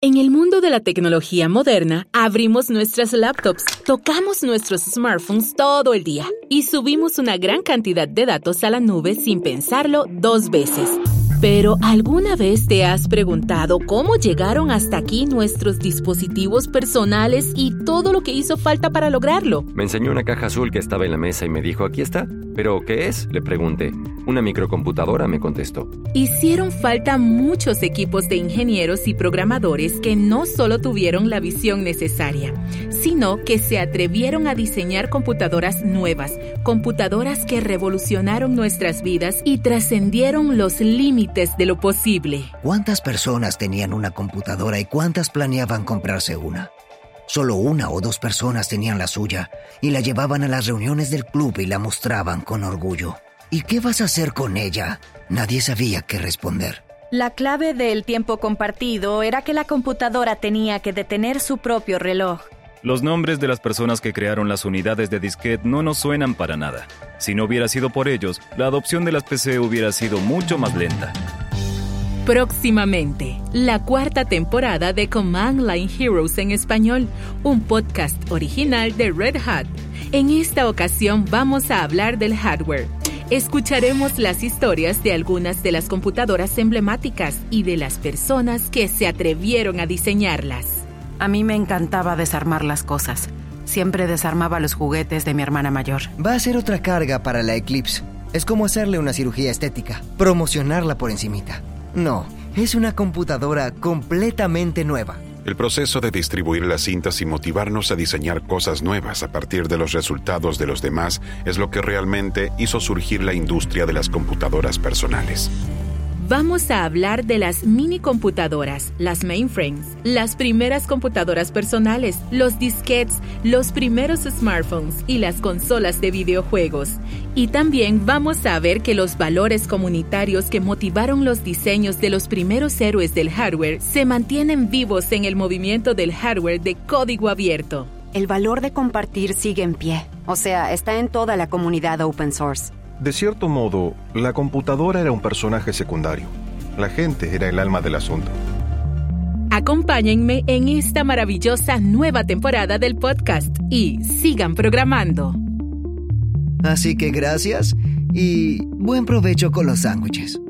En el mundo de la tecnología moderna, abrimos nuestras laptops, tocamos nuestros smartphones todo el día y subimos una gran cantidad de datos a la nube sin pensarlo dos veces. Pero ¿alguna vez te has preguntado cómo llegaron hasta aquí nuestros dispositivos personales y todo lo que hizo falta para lograrlo? Me enseñó una caja azul que estaba en la mesa y me dijo, aquí está. ¿Pero qué es? Le pregunté. Una microcomputadora me contestó. Hicieron falta muchos equipos de ingenieros y programadores que no solo tuvieron la visión necesaria, sino que se atrevieron a diseñar computadoras nuevas, computadoras que revolucionaron nuestras vidas y trascendieron los límites de lo posible. ¿Cuántas personas tenían una computadora y cuántas planeaban comprarse una? Solo una o dos personas tenían la suya y la llevaban a las reuniones del club y la mostraban con orgullo. ¿Y qué vas a hacer con ella? Nadie sabía qué responder. La clave del tiempo compartido era que la computadora tenía que detener su propio reloj. Los nombres de las personas que crearon las unidades de disquete no nos suenan para nada. Si no hubiera sido por ellos, la adopción de las PC hubiera sido mucho más lenta. Próximamente, la cuarta temporada de Command Line Heroes en español, un podcast original de Red Hat. En esta ocasión vamos a hablar del hardware. Escucharemos las historias de algunas de las computadoras emblemáticas y de las personas que se atrevieron a diseñarlas. A mí me encantaba desarmar las cosas. Siempre desarmaba los juguetes de mi hermana mayor. Va a ser otra carga para la Eclipse. Es como hacerle una cirugía estética, promocionarla por encimita. No, es una computadora completamente nueva. El proceso de distribuir las cintas y motivarnos a diseñar cosas nuevas a partir de los resultados de los demás es lo que realmente hizo surgir la industria de las computadoras personales. Vamos a hablar de las mini computadoras, las mainframes, las primeras computadoras personales, los disquetes, los primeros smartphones y las consolas de videojuegos. Y también vamos a ver que los valores comunitarios que motivaron los diseños de los primeros héroes del hardware se mantienen vivos en el movimiento del hardware de código abierto. El valor de compartir sigue en pie, o sea, está en toda la comunidad open source. De cierto modo, la computadora era un personaje secundario. La gente era el alma del asunto. Acompáñenme en esta maravillosa nueva temporada del podcast y sigan programando. Así que gracias y buen provecho con los sándwiches.